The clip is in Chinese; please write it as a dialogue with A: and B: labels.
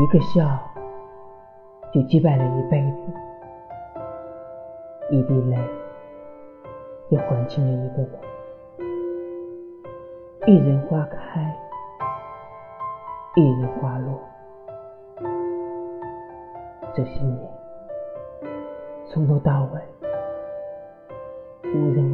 A: 一个笑就击败了一辈子。一滴泪就还清了一个人。一人花开一人花落。这些年从头到尾无人